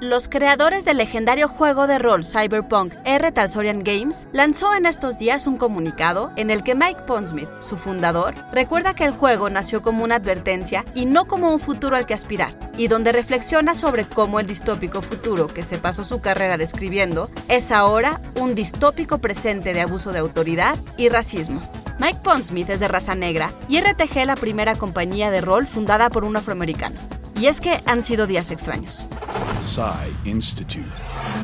Los creadores del legendario juego de rol Cyberpunk R. Talsorian Games lanzó en estos días un comunicado en el que Mike Pondsmith, su fundador, recuerda que el juego nació como una advertencia y no como un futuro al que aspirar, y donde reflexiona sobre cómo el distópico futuro que se pasó su carrera describiendo es ahora un distópico presente de abuso de autoridad y racismo. Mike Pondsmith es de raza negra y RTG la primera compañía de rol fundada por un afroamericano. Y es que han sido días extraños. Institute.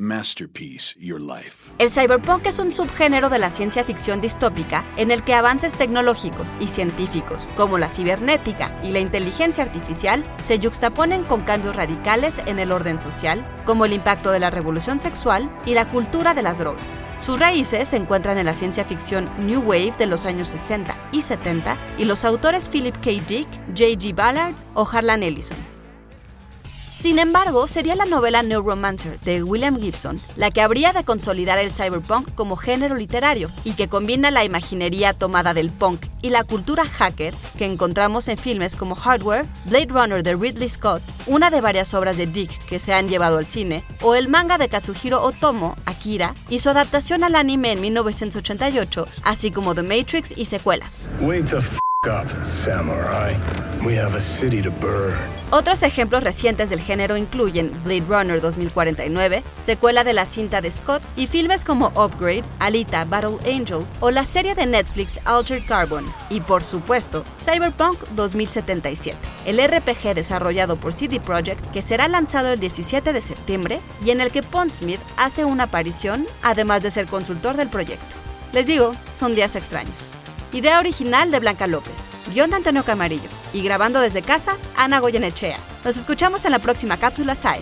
Masterpiece Your Life. El cyberpunk es un subgénero de la ciencia ficción distópica en el que avances tecnológicos y científicos como la cibernética y la inteligencia artificial se yuxtaponen con cambios radicales en el orden social, como el impacto de la revolución sexual y la cultura de las drogas. Sus raíces se encuentran en la ciencia ficción New Wave de los años 60 y 70 y los autores Philip K. Dick, J.G. Ballard o Harlan Ellison. Sin embargo, sería la novela Neuromancer de William Gibson la que habría de consolidar el cyberpunk como género literario y que combina la imaginería tomada del punk y la cultura hacker que encontramos en filmes como Hardware, Blade Runner de Ridley Scott, una de varias obras de Dick que se han llevado al cine, o el manga de Kazuhiro Otomo, Akira, y su adaptación al anime en 1988, así como The Matrix y secuelas. Otros ejemplos recientes del género incluyen Blade Runner 2049, secuela de la cinta de Scott, y filmes como Upgrade, Alita Battle Angel o la serie de Netflix Altered Carbon, y por supuesto, Cyberpunk 2077, el RPG desarrollado por CD Projekt que será lanzado el 17 de septiembre y en el que Pondsmith hace una aparición, además de ser consultor del proyecto. Les digo, son días extraños. Idea original de Blanca López. Guión de Antonio Camarillo. Y grabando desde casa, Ana Goyenechea. Nos escuchamos en la próxima cápsula SAE.